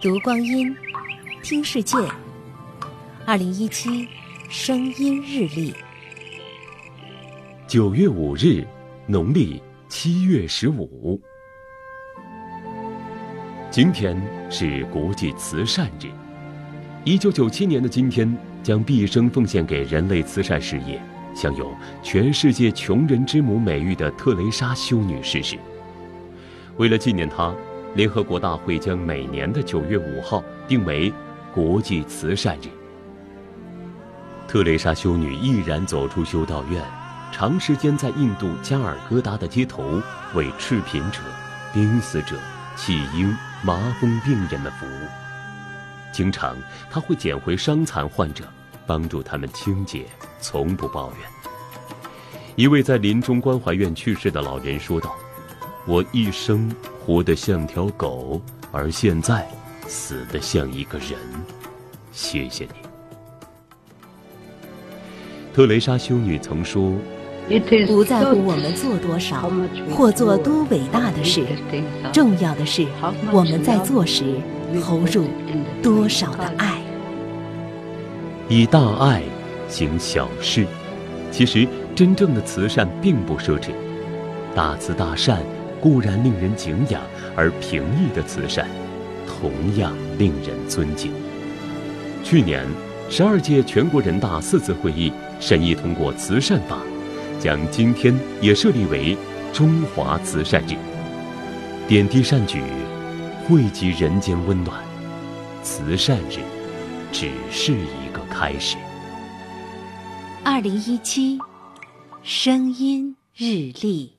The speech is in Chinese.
读光阴，听世界。二零一七声音日历，九月五日，农历七月十五。今天是国际慈善日。一九九七年的今天，将毕生奉献给人类慈善事业、享有“全世界穷人之母”美誉的特蕾莎修女逝世。为了纪念她，联合国大会将每年的九月五号定为国际慈善日。特蕾莎修女毅然走出修道院，长时间在印度加尔各答的街头为赤贫者、濒死者、弃婴、麻风病人们服务。经常，她会捡回伤残患者，帮助他们清洁，从不抱怨。一位在临终关怀院去世的老人说道：“我一生活得像条狗，而现在死得像一个人。谢谢你。”特蕾莎修女曾说：“不在乎我们做多少，或做多伟大的事，重要的是我们在做时投入多少的爱。以大爱行小事，其实真正的慈善并不奢侈。大慈大善固然令人敬仰，而平易的慈善同样令人尊敬。去年。”十二届全国人大四次会议审议通过慈善法，将今天也设立为中华慈善日。点滴善举，惠及人间温暖。慈善日只是一个开始。二零一七，声音日历。